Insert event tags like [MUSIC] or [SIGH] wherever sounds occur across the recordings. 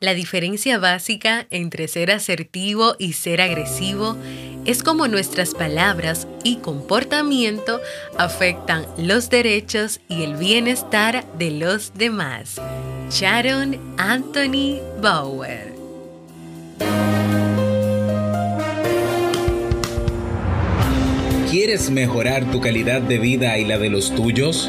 La diferencia básica entre ser asertivo y ser agresivo es cómo nuestras palabras y comportamiento afectan los derechos y el bienestar de los demás. Sharon Anthony Bauer ¿Quieres mejorar tu calidad de vida y la de los tuyos?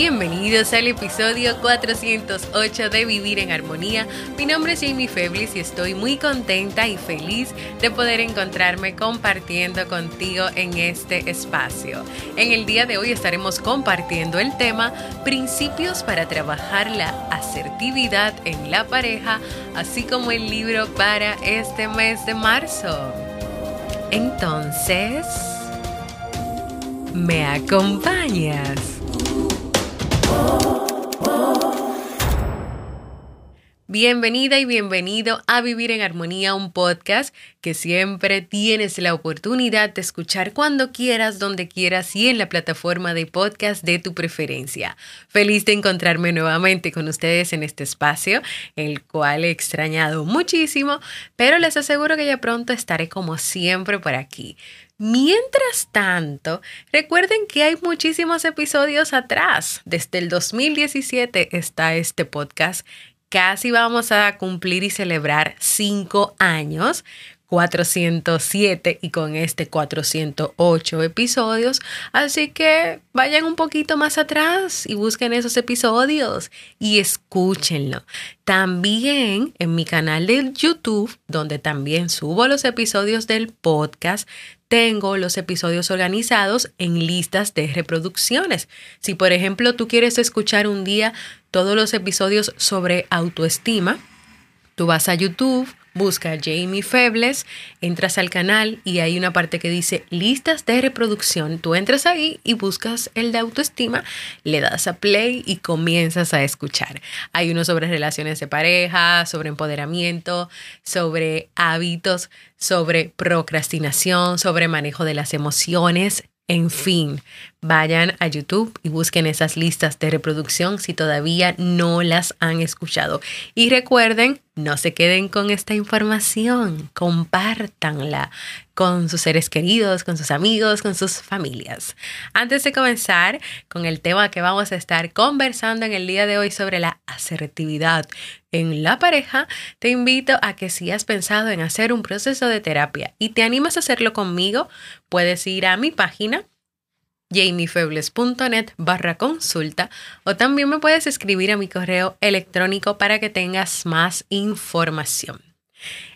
Bienvenidos al episodio 408 de Vivir en Armonía. Mi nombre es Jamie Feblis y estoy muy contenta y feliz de poder encontrarme compartiendo contigo en este espacio. En el día de hoy estaremos compartiendo el tema Principios para trabajar la asertividad en la pareja, así como el libro para este mes de marzo. Entonces, ¿me acompañas? Bienvenida y bienvenido a Vivir en Armonía, un podcast que siempre tienes la oportunidad de escuchar cuando quieras, donde quieras y en la plataforma de podcast de tu preferencia. Feliz de encontrarme nuevamente con ustedes en este espacio, el cual he extrañado muchísimo, pero les aseguro que ya pronto estaré como siempre por aquí. Mientras tanto, recuerden que hay muchísimos episodios atrás. Desde el 2017 está este podcast casi vamos a cumplir y celebrar cinco años. 407 y con este 408 episodios. Así que vayan un poquito más atrás y busquen esos episodios y escúchenlo. También en mi canal de YouTube, donde también subo los episodios del podcast, tengo los episodios organizados en listas de reproducciones. Si por ejemplo tú quieres escuchar un día todos los episodios sobre autoestima, tú vas a YouTube, busca Jamie Febles, entras al canal y hay una parte que dice listas de reproducción. Tú entras ahí y buscas el de autoestima, le das a play y comienzas a escuchar. Hay uno sobre relaciones de pareja, sobre empoderamiento, sobre hábitos, sobre procrastinación, sobre manejo de las emociones. En fin, vayan a YouTube y busquen esas listas de reproducción si todavía no las han escuchado. Y recuerden, no se queden con esta información, compártanla con sus seres queridos, con sus amigos, con sus familias. Antes de comenzar con el tema que vamos a estar conversando en el día de hoy sobre la asertividad en la pareja, te invito a que si has pensado en hacer un proceso de terapia y te animas a hacerlo conmigo, puedes ir a mi página jamiefebles.net barra consulta o también me puedes escribir a mi correo electrónico para que tengas más información.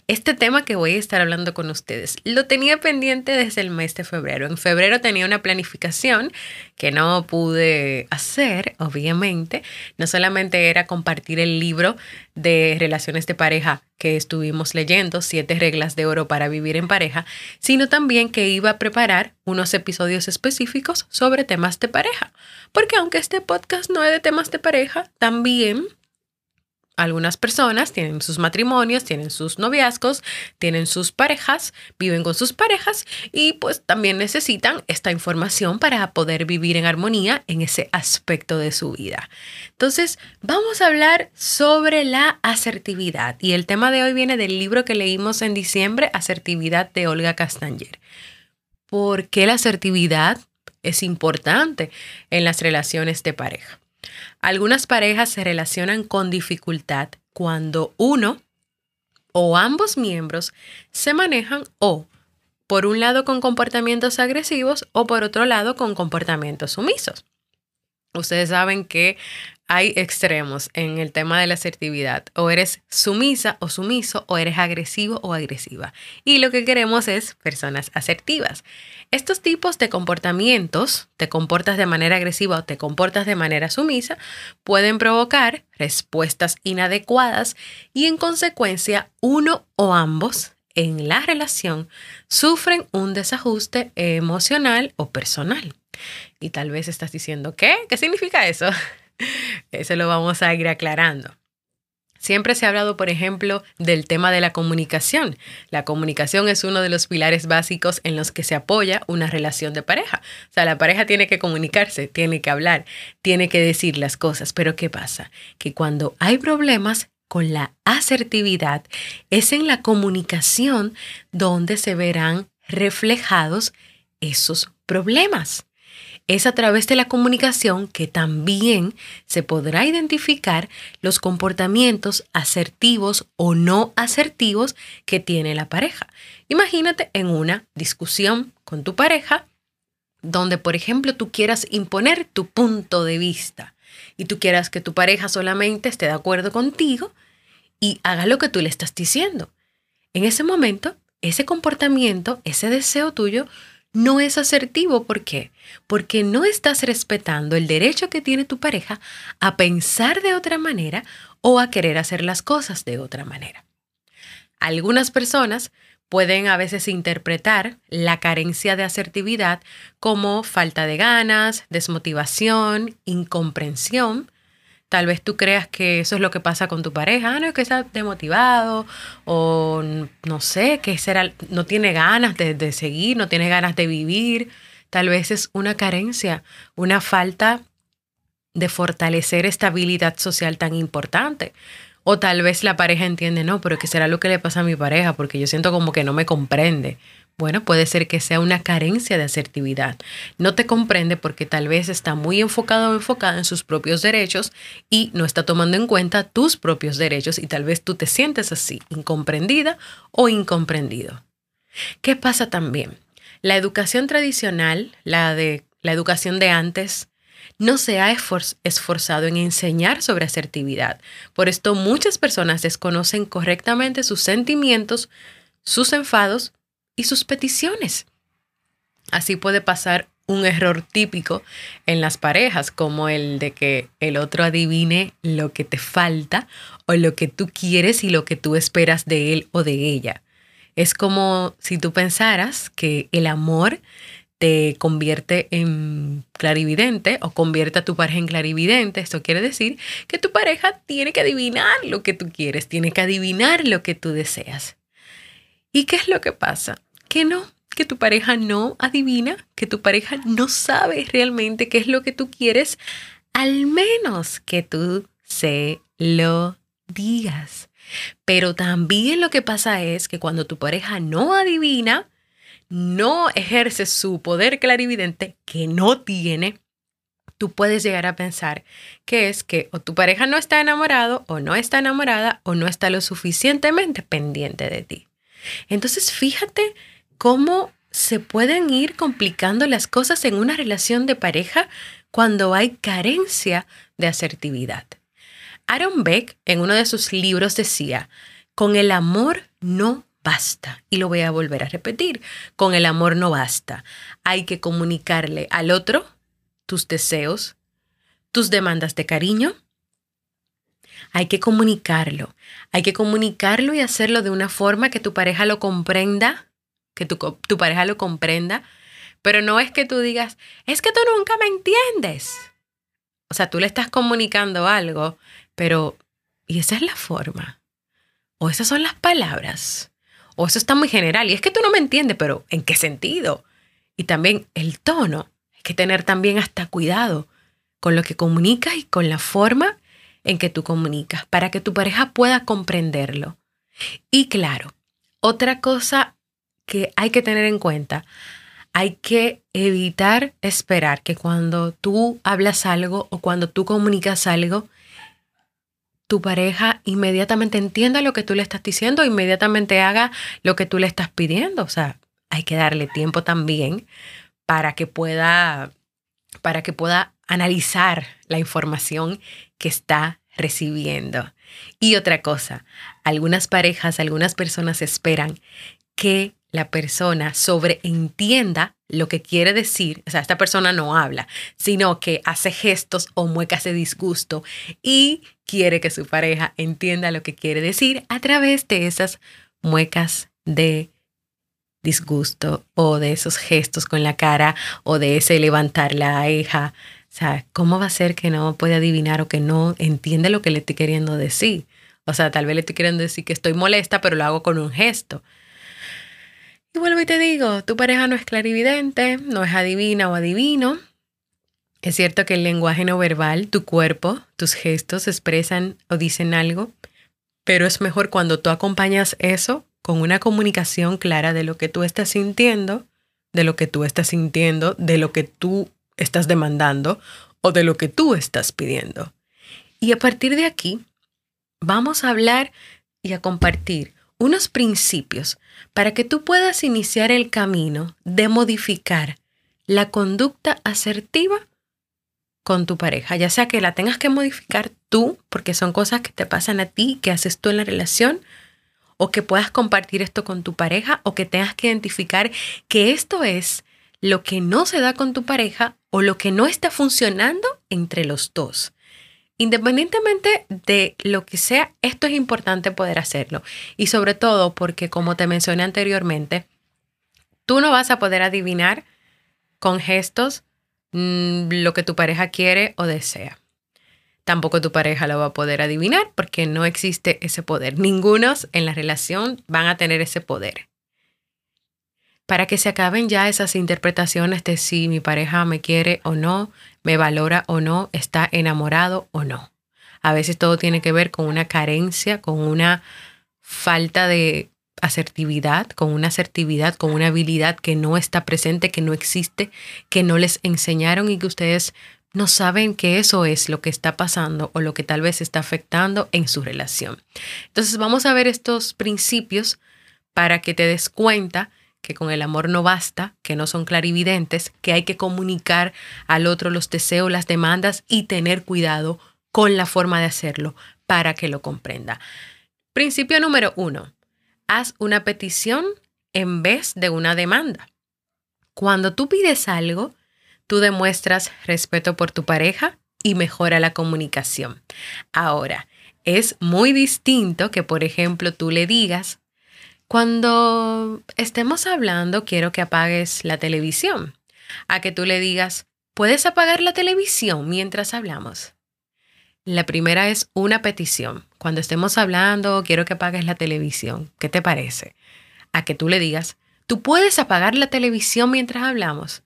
Este tema que voy a estar hablando con ustedes lo tenía pendiente desde el mes de febrero. En febrero tenía una planificación que no pude hacer, obviamente. No solamente era compartir el libro de relaciones de pareja que estuvimos leyendo, siete reglas de oro para vivir en pareja, sino también que iba a preparar unos episodios específicos sobre temas de pareja. Porque aunque este podcast no es de temas de pareja, también algunas personas tienen sus matrimonios, tienen sus noviazgos, tienen sus parejas, viven con sus parejas y pues también necesitan esta información para poder vivir en armonía en ese aspecto de su vida. Entonces, vamos a hablar sobre la asertividad y el tema de hoy viene del libro que leímos en diciembre, Asertividad de Olga Castanger. ¿Por qué la asertividad es importante en las relaciones de pareja. Algunas parejas se relacionan con dificultad cuando uno o ambos miembros se manejan o por un lado con comportamientos agresivos o por otro lado con comportamientos sumisos. Ustedes saben que hay extremos en el tema de la asertividad. O eres sumisa o sumiso o eres agresivo o agresiva. Y lo que queremos es personas asertivas. Estos tipos de comportamientos, te comportas de manera agresiva o te comportas de manera sumisa, pueden provocar respuestas inadecuadas y en consecuencia uno o ambos en la relación sufren un desajuste emocional o personal. Y tal vez estás diciendo, ¿qué? ¿Qué significa eso? [LAUGHS] Eso lo vamos a ir aclarando. Siempre se ha hablado, por ejemplo, del tema de la comunicación. La comunicación es uno de los pilares básicos en los que se apoya una relación de pareja. O sea, la pareja tiene que comunicarse, tiene que hablar, tiene que decir las cosas. Pero ¿qué pasa? Que cuando hay problemas con la asertividad, es en la comunicación donde se verán reflejados esos problemas. Es a través de la comunicación que también se podrá identificar los comportamientos asertivos o no asertivos que tiene la pareja. Imagínate en una discusión con tu pareja donde, por ejemplo, tú quieras imponer tu punto de vista y tú quieras que tu pareja solamente esté de acuerdo contigo y haga lo que tú le estás diciendo. En ese momento, ese comportamiento, ese deseo tuyo, no es asertivo. ¿Por qué? Porque no estás respetando el derecho que tiene tu pareja a pensar de otra manera o a querer hacer las cosas de otra manera. Algunas personas pueden a veces interpretar la carencia de asertividad como falta de ganas, desmotivación, incomprensión, Tal vez tú creas que eso es lo que pasa con tu pareja, ah, no, es que está demotivado o no sé, que será, no tiene ganas de, de seguir, no tiene ganas de vivir. Tal vez es una carencia, una falta de fortalecer esta habilidad social tan importante. O tal vez la pareja entiende, no, pero ¿qué será lo que le pasa a mi pareja? Porque yo siento como que no me comprende. Bueno, puede ser que sea una carencia de asertividad. No te comprende porque tal vez está muy enfocado o enfocada en sus propios derechos y no está tomando en cuenta tus propios derechos y tal vez tú te sientes así, incomprendida o incomprendido. ¿Qué pasa también? La educación tradicional, la de la educación de antes, no se ha esforzado en enseñar sobre asertividad. Por esto muchas personas desconocen correctamente sus sentimientos, sus enfados y sus peticiones. Así puede pasar un error típico en las parejas, como el de que el otro adivine lo que te falta o lo que tú quieres y lo que tú esperas de él o de ella. Es como si tú pensaras que el amor te convierte en clarividente o convierte a tu pareja en clarividente. Esto quiere decir que tu pareja tiene que adivinar lo que tú quieres, tiene que adivinar lo que tú deseas. ¿Y qué es lo que pasa? Que no, que tu pareja no adivina, que tu pareja no sabe realmente qué es lo que tú quieres, al menos que tú se lo digas. Pero también lo que pasa es que cuando tu pareja no adivina, no ejerce su poder clarividente que no tiene, tú puedes llegar a pensar que es que o tu pareja no está enamorado o no está enamorada o no está lo suficientemente pendiente de ti. Entonces, fíjate cómo se pueden ir complicando las cosas en una relación de pareja cuando hay carencia de asertividad. Aaron Beck en uno de sus libros decía, con el amor no basta. Y lo voy a volver a repetir, con el amor no basta. Hay que comunicarle al otro tus deseos, tus demandas de cariño, hay que comunicarlo. Hay que comunicarlo y hacerlo de una forma que tu pareja lo comprenda, que tu, tu pareja lo comprenda, pero no es que tú digas, es que tú nunca me entiendes. O sea, tú le estás comunicando algo, pero ¿y esa es la forma? ¿O esas son las palabras? ¿O eso está muy general? Y es que tú no me entiendes, pero ¿en qué sentido? Y también el tono. Hay que tener también hasta cuidado con lo que comunicas y con la forma en que tú comunicas para que tu pareja pueda comprenderlo. Y claro, otra cosa que hay que tener en cuenta, hay que evitar esperar que cuando tú hablas algo o cuando tú comunicas algo, tu pareja inmediatamente entienda lo que tú le estás diciendo, inmediatamente haga lo que tú le estás pidiendo. O sea, hay que darle tiempo también para que pueda, para que pueda analizar la información que está recibiendo. Y otra cosa, algunas parejas, algunas personas esperan que la persona sobreentienda lo que quiere decir, o sea, esta persona no habla, sino que hace gestos o muecas de disgusto y quiere que su pareja entienda lo que quiere decir a través de esas muecas de disgusto o de esos gestos con la cara o de ese levantar la ceja. Sea, ¿cómo va a ser que no puede adivinar o que no entiende lo que le estoy queriendo decir? O sea, tal vez le estoy queriendo decir que estoy molesta, pero lo hago con un gesto. Y vuelvo y te digo, tu pareja no es clarividente, no es adivina o adivino. Es cierto que el lenguaje no verbal, tu cuerpo, tus gestos expresan o dicen algo, pero es mejor cuando tú acompañas eso con una comunicación clara de lo que tú estás sintiendo, de lo que tú estás sintiendo, de lo que tú estás demandando o de lo que tú estás pidiendo. Y a partir de aquí, vamos a hablar y a compartir unos principios para que tú puedas iniciar el camino de modificar la conducta asertiva con tu pareja, ya sea que la tengas que modificar tú, porque son cosas que te pasan a ti, que haces tú en la relación, o que puedas compartir esto con tu pareja, o que tengas que identificar que esto es lo que no se da con tu pareja o lo que no está funcionando entre los dos. Independientemente de lo que sea, esto es importante poder hacerlo. Y sobre todo porque, como te mencioné anteriormente, tú no vas a poder adivinar con gestos mm, lo que tu pareja quiere o desea. Tampoco tu pareja lo va a poder adivinar porque no existe ese poder. Ningunos en la relación van a tener ese poder. Para que se acaben ya esas interpretaciones de si mi pareja me quiere o no, me valora o no, está enamorado o no. A veces todo tiene que ver con una carencia, con una falta de asertividad, con una asertividad, con una habilidad que no está presente, que no existe, que no les enseñaron y que ustedes no saben que eso es lo que está pasando o lo que tal vez está afectando en su relación. Entonces vamos a ver estos principios para que te des cuenta que con el amor no basta, que no son clarividentes, que hay que comunicar al otro los deseos, las demandas y tener cuidado con la forma de hacerlo para que lo comprenda. Principio número uno, haz una petición en vez de una demanda. Cuando tú pides algo, tú demuestras respeto por tu pareja y mejora la comunicación. Ahora, es muy distinto que, por ejemplo, tú le digas, cuando estemos hablando, quiero que apagues la televisión. A que tú le digas, ¿puedes apagar la televisión mientras hablamos? La primera es una petición. Cuando estemos hablando, quiero que apagues la televisión. ¿Qué te parece? A que tú le digas, ¿tú puedes apagar la televisión mientras hablamos?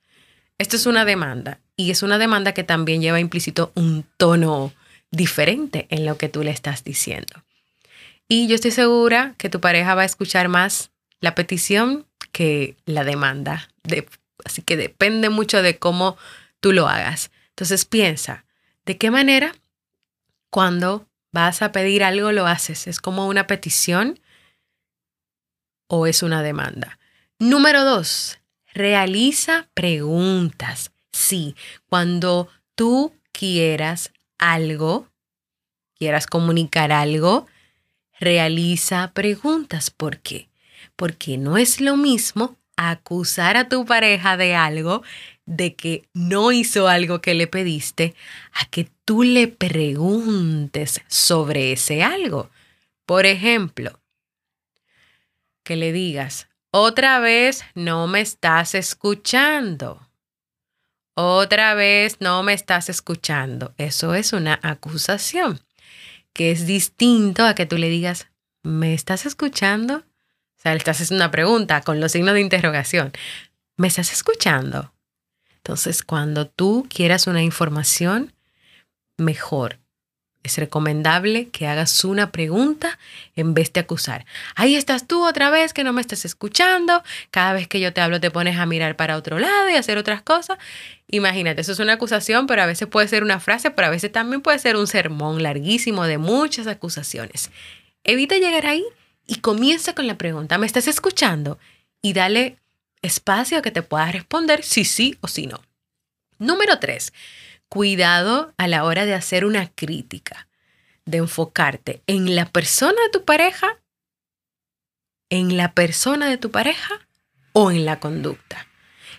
Esto es una demanda y es una demanda que también lleva implícito un tono diferente en lo que tú le estás diciendo. Y yo estoy segura que tu pareja va a escuchar más la petición que la demanda. así que depende mucho de cómo tú lo hagas. Entonces piensa, ¿de qué manera cuando vas a pedir algo lo haces? ¿Es como una petición o es una demanda? Número dos, realiza preguntas. Sí, cuando tú quieras algo, quieras comunicar algo, realiza preguntas. ¿Por qué? Porque no es lo mismo acusar a tu pareja de algo, de que no hizo algo que le pediste, a que tú le preguntes sobre ese algo. Por ejemplo, que le digas, otra vez no me estás escuchando. Otra vez no me estás escuchando. Eso es una acusación que es distinto a que tú le digas, ¿me estás escuchando? O sea, le estás haciendo una pregunta con los signos de interrogación. ¿Me estás escuchando? Entonces, cuando tú quieras una información, mejor es recomendable que hagas una pregunta en vez de acusar. Ahí estás tú otra vez que no me estás escuchando. Cada vez que yo te hablo te pones a mirar para otro lado y hacer otras cosas. Imagínate, eso es una acusación, pero a veces puede ser una frase, pero a veces también puede ser un sermón larguísimo de muchas acusaciones. Evita llegar ahí y comienza con la pregunta, ¿me estás escuchando? Y dale espacio a que te puedas responder si sí o si no. Número tres, cuidado a la hora de hacer una crítica, de enfocarte en la persona de tu pareja, en la persona de tu pareja o en la conducta.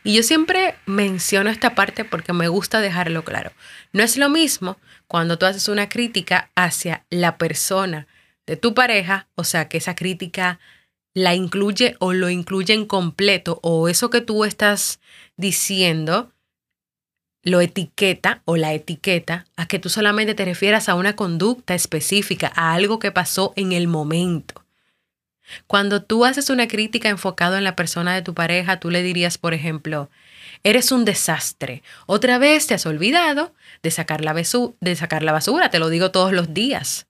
Y yo siempre menciono esta parte porque me gusta dejarlo claro. No es lo mismo cuando tú haces una crítica hacia la persona de tu pareja, o sea, que esa crítica la incluye o lo incluye en completo, o eso que tú estás diciendo lo etiqueta o la etiqueta a que tú solamente te refieras a una conducta específica, a algo que pasó en el momento. Cuando tú haces una crítica enfocada en la persona de tu pareja, tú le dirías, por ejemplo, eres un desastre. Otra vez te has olvidado de sacar la, de sacar la basura, te lo digo todos los días.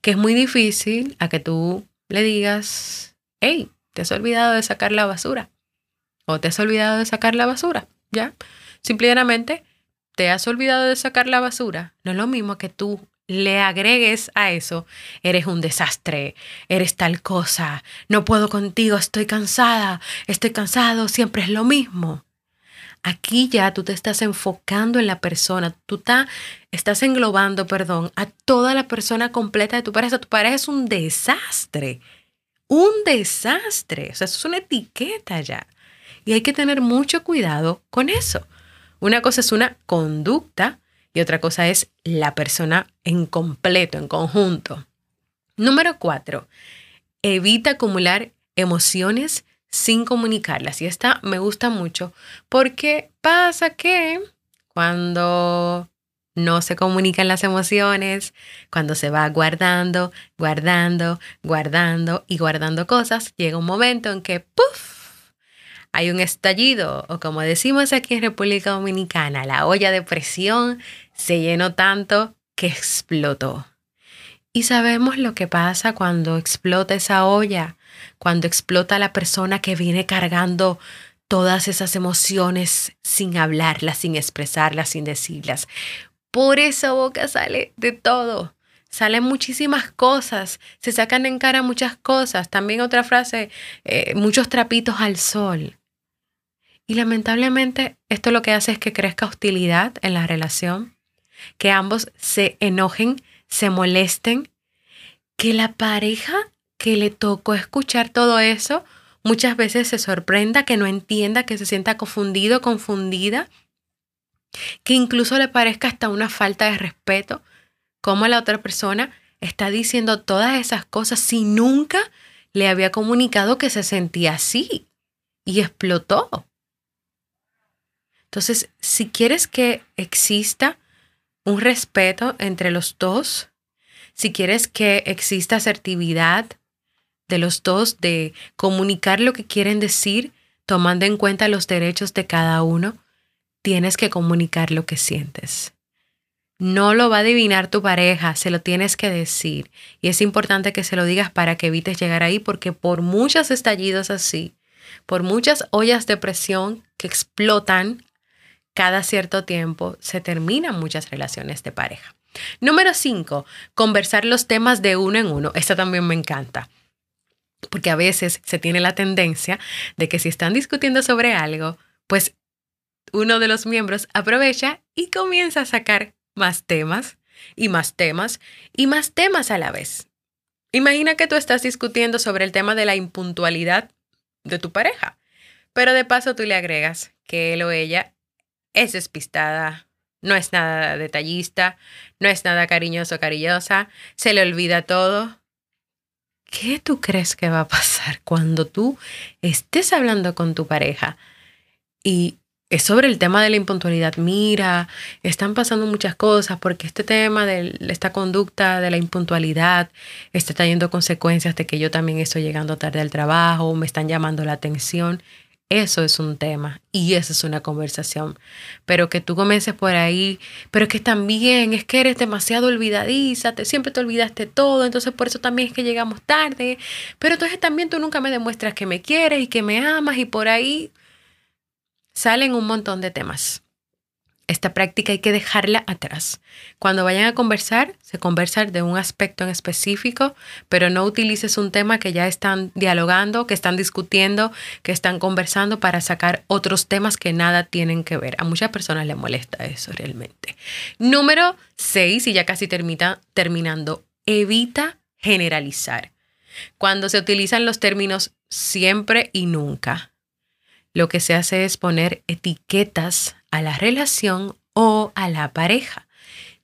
Que es muy difícil a que tú le digas, hey, te has olvidado de sacar la basura. O te has olvidado de sacar la basura, ¿ya? Simplemente te has olvidado de sacar la basura, no es lo mismo que tú le agregues a eso, eres un desastre, eres tal cosa, no puedo contigo, estoy cansada, estoy cansado, siempre es lo mismo. Aquí ya tú te estás enfocando en la persona, tú estás englobando, perdón, a toda la persona completa de tu pareja. Tu pareja es un desastre, un desastre, o sea, eso es una etiqueta ya. Y hay que tener mucho cuidado con eso. Una cosa es una conducta y otra cosa es la persona en completo, en conjunto. Número cuatro, evita acumular emociones sin comunicarlas. Y esta me gusta mucho porque pasa que cuando no se comunican las emociones, cuando se va guardando, guardando, guardando y guardando cosas, llega un momento en que ¡puf! Hay un estallido o como decimos aquí en República Dominicana, la olla de presión se llenó tanto que explotó. Y sabemos lo que pasa cuando explota esa olla, cuando explota la persona que viene cargando todas esas emociones sin hablarlas, sin expresarlas, sin decirlas. Por esa boca sale de todo. Salen muchísimas cosas, se sacan en cara muchas cosas. También otra frase, eh, muchos trapitos al sol. Y lamentablemente esto lo que hace es que crezca hostilidad en la relación, que ambos se enojen, se molesten, que la pareja que le tocó escuchar todo eso muchas veces se sorprenda, que no entienda, que se sienta confundido, confundida, que incluso le parezca hasta una falta de respeto, como la otra persona está diciendo todas esas cosas si nunca le había comunicado que se sentía así y explotó. Entonces, si quieres que exista un respeto entre los dos, si quieres que exista asertividad de los dos, de comunicar lo que quieren decir, tomando en cuenta los derechos de cada uno, tienes que comunicar lo que sientes. No lo va a adivinar tu pareja, se lo tienes que decir. Y es importante que se lo digas para que evites llegar ahí, porque por muchos estallidos así, por muchas ollas de presión que explotan cada cierto tiempo se terminan muchas relaciones de pareja. Número 5, conversar los temas de uno en uno. Esta también me encanta. Porque a veces se tiene la tendencia de que si están discutiendo sobre algo, pues uno de los miembros aprovecha y comienza a sacar más temas y más temas y más temas a la vez. Imagina que tú estás discutiendo sobre el tema de la impuntualidad de tu pareja, pero de paso tú le agregas que él o ella es despistada, no es nada detallista, no es nada cariñoso o cariñosa, se le olvida todo. ¿Qué tú crees que va a pasar cuando tú estés hablando con tu pareja y es sobre el tema de la impuntualidad? Mira, están pasando muchas cosas porque este tema de esta conducta de la impuntualidad está trayendo consecuencias de que yo también estoy llegando tarde al trabajo, me están llamando la atención. Eso es un tema y esa es una conversación. Pero que tú comiences por ahí, pero que también es que eres demasiado olvidadiza, te, siempre te olvidaste todo, entonces por eso también es que llegamos tarde. Pero entonces también tú nunca me demuestras que me quieres y que me amas y por ahí salen un montón de temas. Esta práctica hay que dejarla atrás. Cuando vayan a conversar, se conversan de un aspecto en específico, pero no utilices un tema que ya están dialogando, que están discutiendo, que están conversando para sacar otros temas que nada tienen que ver. A muchas personas les molesta eso realmente. Número 6, y ya casi termina, terminando, evita generalizar. Cuando se utilizan los términos siempre y nunca, lo que se hace es poner etiquetas a la relación o a la pareja.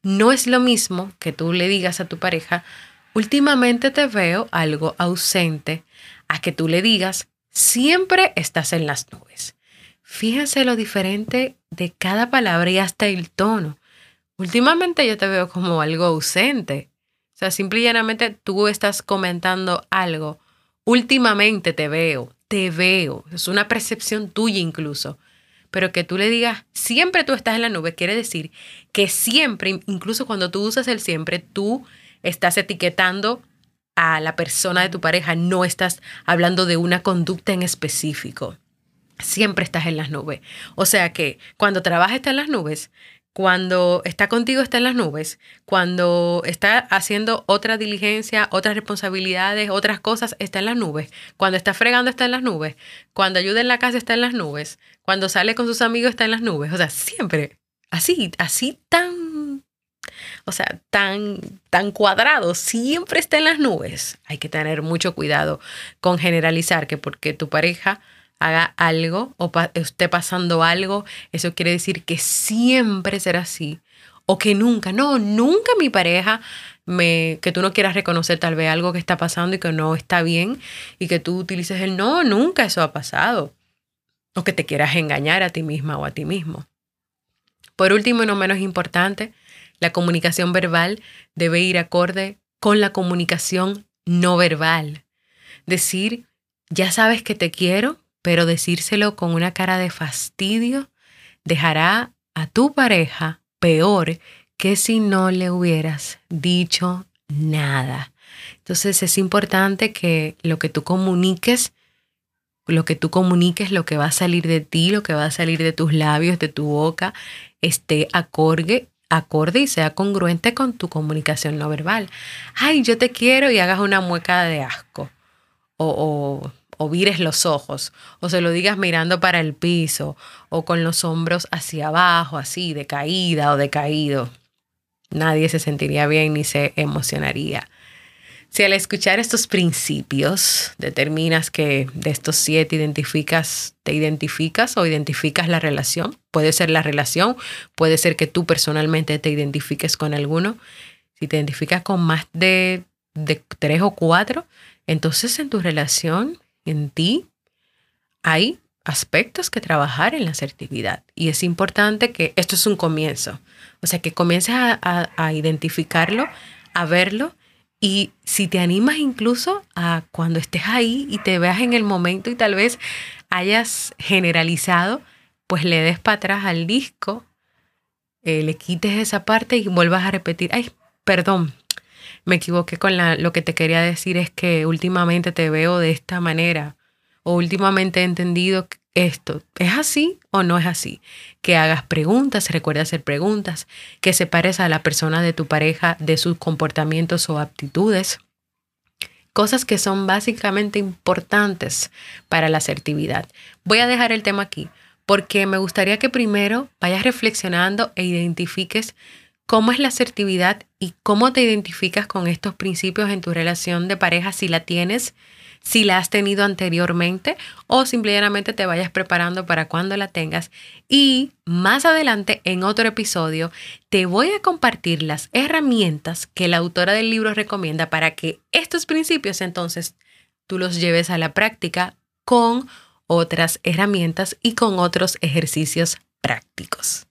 No es lo mismo que tú le digas a tu pareja, últimamente te veo algo ausente, a que tú le digas, siempre estás en las nubes. Fíjense lo diferente de cada palabra y hasta el tono. Últimamente yo te veo como algo ausente. O sea, simple y llanamente tú estás comentando algo. Últimamente te veo, te veo. Es una percepción tuya incluso pero que tú le digas, siempre tú estás en la nube, quiere decir que siempre, incluso cuando tú usas el siempre, tú estás etiquetando a la persona de tu pareja, no estás hablando de una conducta en específico. Siempre estás en las nubes. O sea que cuando trabajas está en las nubes, cuando está contigo está en las nubes, cuando está haciendo otra diligencia, otras responsabilidades, otras cosas, está en las nubes, cuando está fregando está en las nubes, cuando ayuda en la casa está en las nubes, cuando sale con sus amigos está en las nubes, o sea, siempre así, así tan, o sea, tan, tan cuadrado, siempre está en las nubes. Hay que tener mucho cuidado con generalizar que porque tu pareja haga algo o esté pasando algo, eso quiere decir que siempre será así. O que nunca, no, nunca mi pareja me, que tú no quieras reconocer tal vez algo que está pasando y que no está bien y que tú utilices el no, nunca eso ha pasado. O que te quieras engañar a ti misma o a ti mismo. Por último y no menos importante, la comunicación verbal debe ir acorde con la comunicación no verbal. Decir, ya sabes que te quiero, pero decírselo con una cara de fastidio dejará a tu pareja peor que si no le hubieras dicho nada. Entonces es importante que lo que tú comuniques, lo que tú comuniques, lo que va a salir de ti, lo que va a salir de tus labios, de tu boca, esté acorde, acorde y sea congruente con tu comunicación no verbal. Ay, yo te quiero y hagas una mueca de asco. O, o o vires los ojos, o se lo digas mirando para el piso, o con los hombros hacia abajo, así, de caída o de caído. Nadie se sentiría bien ni se emocionaría. Si al escuchar estos principios determinas que de estos siete identificas, te identificas o identificas la relación, puede ser la relación, puede ser que tú personalmente te identifiques con alguno. Si te identificas con más de, de tres o cuatro, entonces en tu relación en ti hay aspectos que trabajar en la asertividad. Y es importante que esto es un comienzo. O sea, que comiences a, identificarlo, a verlo. Y si te animas incluso a cuando estés ahí y te veas en el momento y tal vez hayas generalizado, pues le des para atrás al disco, eh, le quites esa parte y vuelvas a repetir, ay, perdón, me equivoqué con la, lo que te quería decir es que últimamente te veo de esta manera o últimamente he entendido esto. ¿Es así o no es así? Que hagas preguntas, recuerda hacer preguntas, que separes a la persona de tu pareja de sus comportamientos o aptitudes. Cosas que son básicamente importantes para la asertividad. Voy a dejar el tema aquí porque me gustaría que primero vayas reflexionando e identifiques cómo es la asertividad y cómo te identificas con estos principios en tu relación de pareja si la tienes, si la has tenido anteriormente o simplemente te vayas preparando para cuando la tengas. Y más adelante en otro episodio te voy a compartir las herramientas que la autora del libro recomienda para que estos principios entonces tú los lleves a la práctica con otras herramientas y con otros ejercicios prácticos.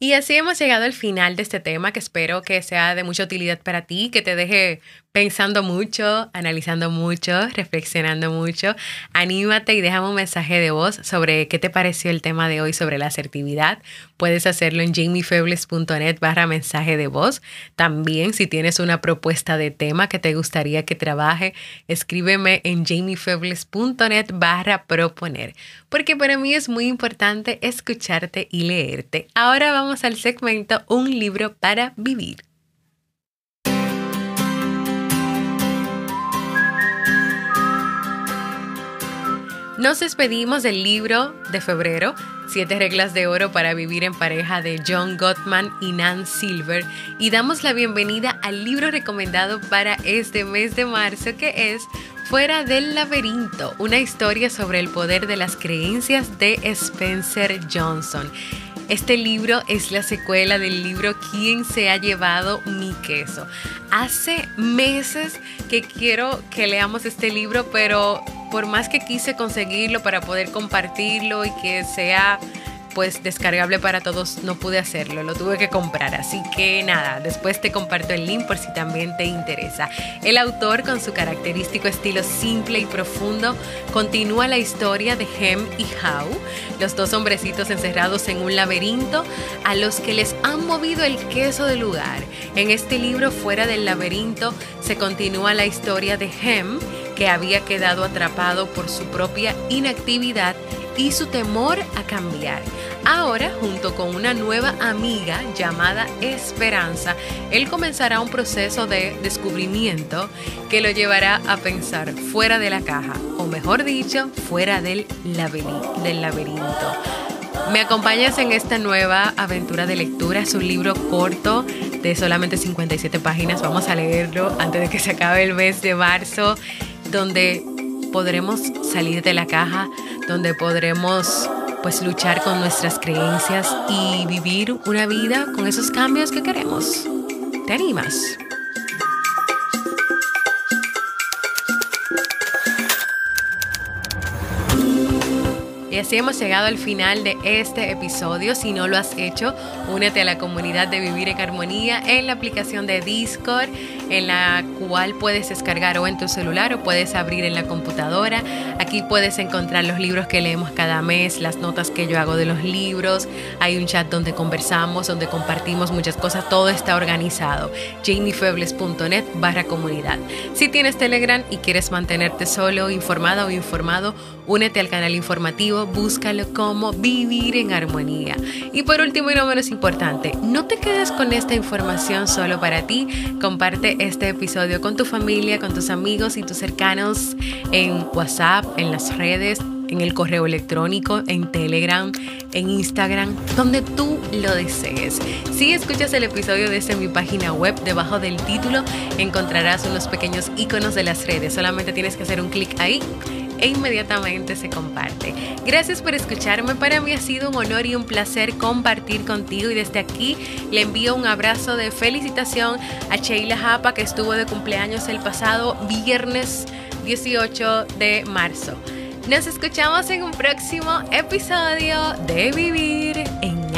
Y así hemos llegado al final de este tema que espero que sea de mucha utilidad para ti, que te deje pensando mucho, analizando mucho, reflexionando mucho. Anímate y déjame un mensaje de voz sobre qué te pareció el tema de hoy sobre la asertividad. Puedes hacerlo en jamiefebles.net barra mensaje de voz. También si tienes una propuesta de tema que te gustaría que trabaje, escríbeme en jamiefebles.net barra proponer. Porque para mí es muy importante escucharte y leerte. Ahora vamos al segmento Un libro para vivir. Nos despedimos del libro de febrero, Siete reglas de oro para vivir en pareja de John Gottman y Nan Silver, y damos la bienvenida al libro recomendado para este mes de marzo que es Fuera del laberinto, una historia sobre el poder de las creencias de Spencer Johnson. Este libro es la secuela del libro ¿Quién se ha llevado mi queso? Hace meses que quiero que leamos este libro, pero por más que quise conseguirlo para poder compartirlo y que sea descargable para todos, no pude hacerlo, lo tuve que comprar. Así que nada, después te comparto el link por si también te interesa. El autor, con su característico estilo simple y profundo, continúa la historia de Hem y How, los dos hombrecitos encerrados en un laberinto a los que les han movido el queso del lugar. En este libro, Fuera del laberinto, se continúa la historia de Hem, que había quedado atrapado por su propia inactividad y su temor a cambiar. Ahora, junto con una nueva amiga llamada Esperanza, él comenzará un proceso de descubrimiento que lo llevará a pensar fuera de la caja, o mejor dicho, fuera del laberinto. Me acompañas en esta nueva aventura de lectura. Es un libro corto de solamente 57 páginas. Vamos a leerlo antes de que se acabe el mes de marzo, donde podremos salir de la caja, donde podremos pues luchar con nuestras creencias y vivir una vida con esos cambios que queremos. ¿Te animas? Y así hemos llegado al final de este episodio. Si no lo has hecho, únete a la comunidad de Vivir en Armonía en la aplicación de Discord, en la cual puedes descargar o en tu celular o puedes abrir en la computadora. Aquí puedes encontrar los libros que leemos cada mes, las notas que yo hago de los libros. Hay un chat donde conversamos, donde compartimos muchas cosas. Todo está organizado. jamiefebles.net barra comunidad. Si tienes Telegram y quieres mantenerte solo, informada o informado, únete al canal informativo búscalo como vivir en armonía. Y por último y no menos importante, no te quedes con esta información solo para ti. Comparte este episodio con tu familia, con tus amigos y tus cercanos en WhatsApp, en las redes, en el correo electrónico, en Telegram, en Instagram, donde tú lo desees. Si escuchas el episodio desde mi página web, debajo del título encontrarás unos pequeños iconos de las redes. Solamente tienes que hacer un clic ahí e inmediatamente se comparte. Gracias por escucharme, para mí ha sido un honor y un placer compartir contigo y desde aquí le envío un abrazo de felicitación a Sheila Japa que estuvo de cumpleaños el pasado viernes 18 de marzo. Nos escuchamos en un próximo episodio de Vivir en